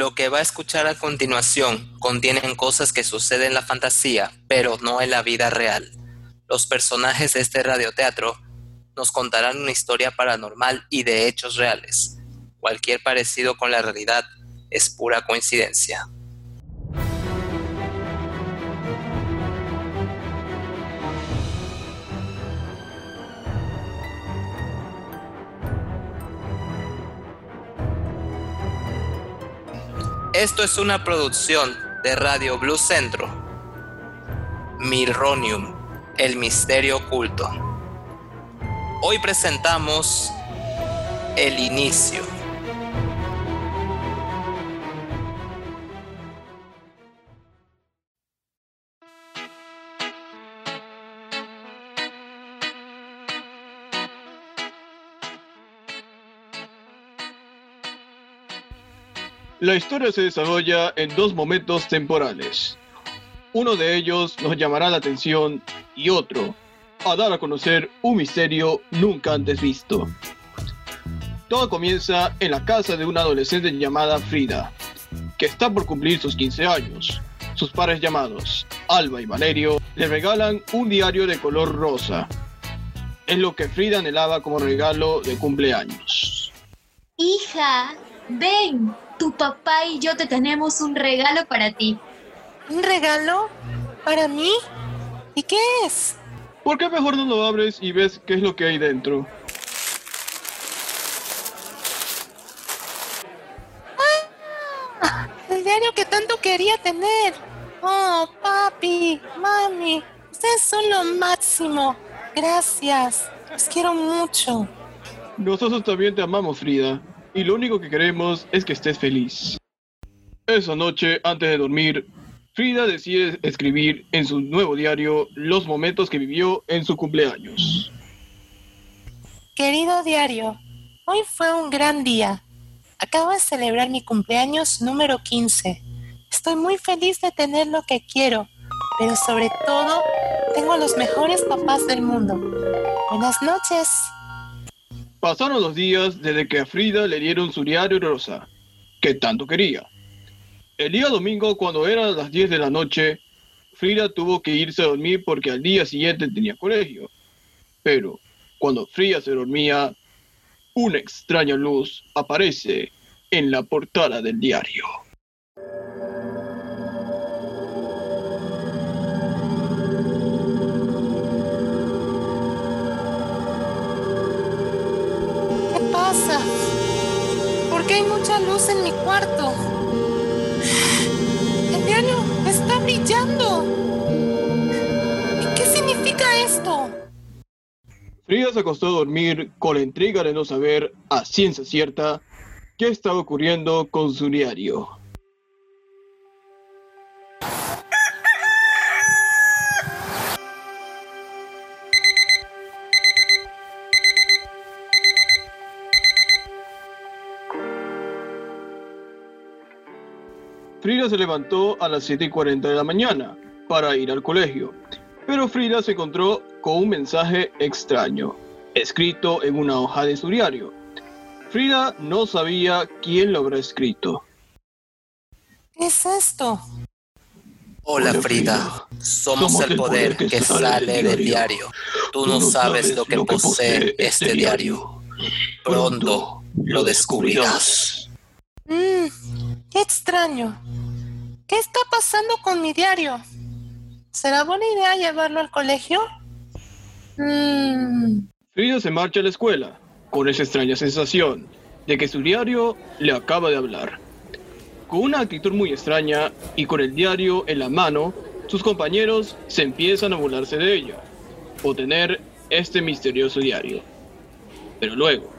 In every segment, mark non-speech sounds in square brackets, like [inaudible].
Lo que va a escuchar a continuación contienen cosas que suceden en la fantasía, pero no en la vida real. Los personajes de este radioteatro nos contarán una historia paranormal y de hechos reales. Cualquier parecido con la realidad es pura coincidencia. Esto es una producción de Radio Blue Centro. Mirronium, el misterio oculto. Hoy presentamos El inicio. La historia se desarrolla en dos momentos temporales. Uno de ellos nos llamará la atención y otro a dar a conocer un misterio nunca antes visto. Todo comienza en la casa de una adolescente llamada Frida, que está por cumplir sus 15 años. Sus padres llamados Alba y Valerio le regalan un diario de color rosa. Es lo que Frida anhelaba como regalo de cumpleaños. Hija, ven, tu papá y yo te tenemos un regalo para ti. ¿Un regalo? ¿Para mí? ¿Y qué es? ¿Por qué mejor no lo abres y ves qué es lo que hay dentro? ¡Ah! El diario que tanto quería tener. Oh, papi, mami, ustedes son lo máximo. Gracias. Los quiero mucho. Nosotros también te amamos, Frida y lo único que queremos es que estés feliz. Esa noche, antes de dormir, Frida decide escribir en su nuevo diario los momentos que vivió en su cumpleaños. Querido diario, hoy fue un gran día. Acabo de celebrar mi cumpleaños número 15. Estoy muy feliz de tener lo que quiero, pero sobre todo tengo los mejores papás del mundo. Buenas noches. Pasaron los días desde que a Frida le dieron su diario rosa, que tanto quería. El día domingo, cuando eran las 10 de la noche, Frida tuvo que irse a dormir porque al día siguiente tenía colegio. Pero, cuando Frida se dormía, una extraña luz aparece en la portada del diario. ¿Por qué hay mucha luz en mi cuarto? El diario está brillando. ¿Y qué significa esto? Frida se acostó a dormir con la intriga de no saber a ciencia cierta qué estaba ocurriendo con su diario. Frida se levantó a las 7 y 40 de la mañana para ir al colegio, pero Frida se encontró con un mensaje extraño, escrito en una hoja de su diario. Frida no sabía quién lo habrá escrito. ¿Qué es esto? Hola Frida, somos, el poder, que, sale del diario. Tú, no sabes lo que posee este, este diario. Pronto lo descubrirás. Mm, qué extraño. ¿Qué está pasando con mi diario? ¿Será buena idea llevarlo al colegio? Mm. Frida se marcha a la escuela con esa extraña sensación de que su diario le acaba de hablar. Con una actitud muy extraña y con el diario en la mano, sus compañeros se empiezan a burlarse de ella o tener este misterioso diario. Pero luego,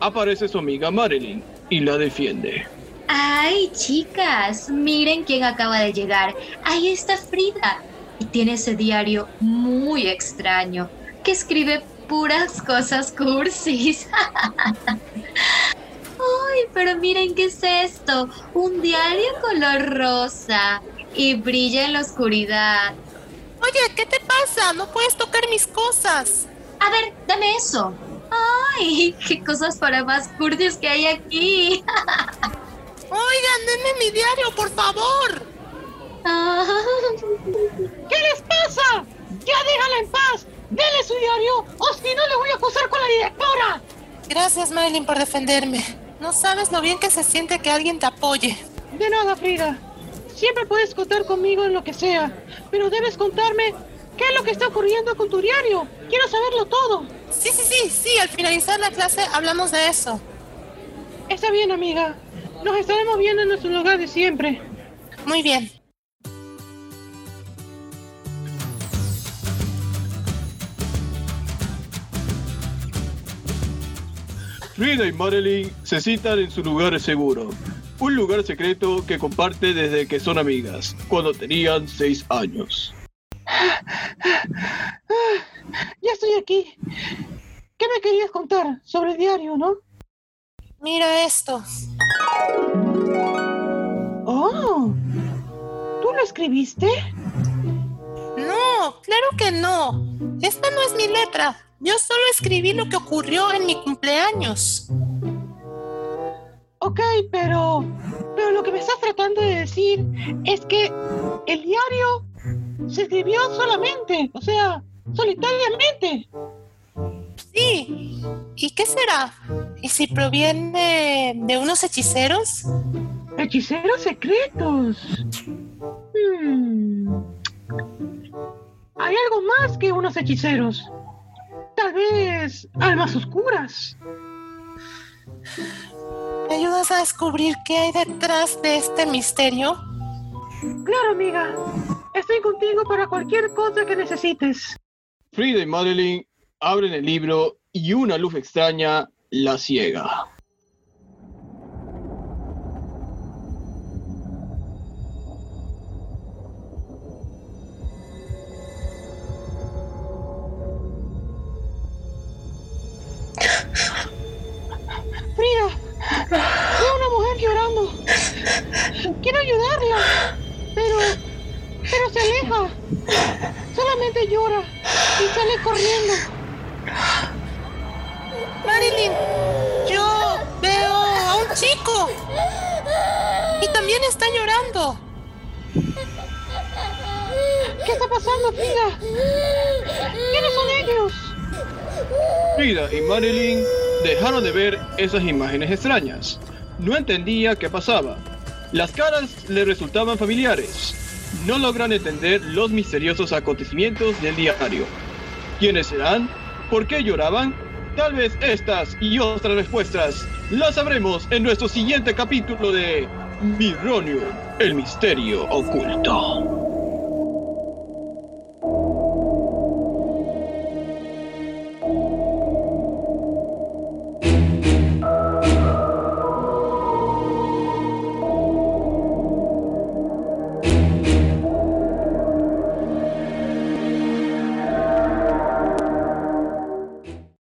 aparece su amiga Marilyn y la defiende. Ay, chicas, miren quién acaba de llegar. Ahí está Frida. Y tiene ese diario muy extraño que escribe puras cosas cursis. [laughs] Ay, pero miren qué es esto. Un diario color rosa y brilla en la oscuridad. Oye, ¿qué te pasa? No puedes tocar mis cosas. A ver, dame eso. Ay, qué cosas para más cursis que hay aquí. [laughs] Denme mi diario, por favor. Ah, ¿Qué les pasa? Ya déjala en paz. Dele su diario o si no le voy a acusar con la directora. Gracias, Marilyn, por defenderme. No sabes lo bien que se siente que alguien te apoye. De nada, Frida. Siempre puedes contar conmigo en lo que sea, pero debes contarme qué es lo que está ocurriendo con tu diario. Quiero saberlo todo. Sí, sí, sí, sí, al finalizar la clase hablamos de eso. Está bien, amiga. Nos estaremos viendo en nuestro lugar de siempre. Muy bien. Frida y Marilyn se citan en su lugar seguro, un lugar secreto que comparte desde que son amigas, cuando tenían seis años. Ya estoy aquí. ¿Qué me querías contar sobre el diario, no? Mira esto. Oh, ¿tú lo escribiste? No, claro que no. Esta no es mi letra. Yo solo escribí lo que ocurrió en mi cumpleaños. Ok, pero, pero lo que me estás tratando de decir es que el diario se escribió solamente, o sea, solitariamente. Sí. ¿Y qué será? ¿Y si proviene de unos hechiceros? Hechiceros secretos. Hmm. Hay algo más que unos hechiceros. Tal vez almas oscuras. ¿Me ayudas a descubrir qué hay detrás de este misterio? Claro, amiga. Estoy contigo para cualquier cosa que necesites. Frida y Marilyn abren el libro y una luz extraña la ciega. Frida, veo una mujer llorando. Quiero ayudarla, pero, pero se aleja. Solamente llora y sale corriendo. Marilyn, yo veo a un chico. Y también está llorando. ¿Qué está pasando, Frida? ¿Quiénes son ellos? Frida y Marilyn dejaron de ver esas imágenes extrañas. No entendía qué pasaba. Las caras le resultaban familiares. No logran entender los misteriosos acontecimientos del diario. ¿Quiénes serán? ¿Por qué lloraban? Tal vez estas y otras respuestas las sabremos en nuestro siguiente capítulo de Mironium, el misterio oculto.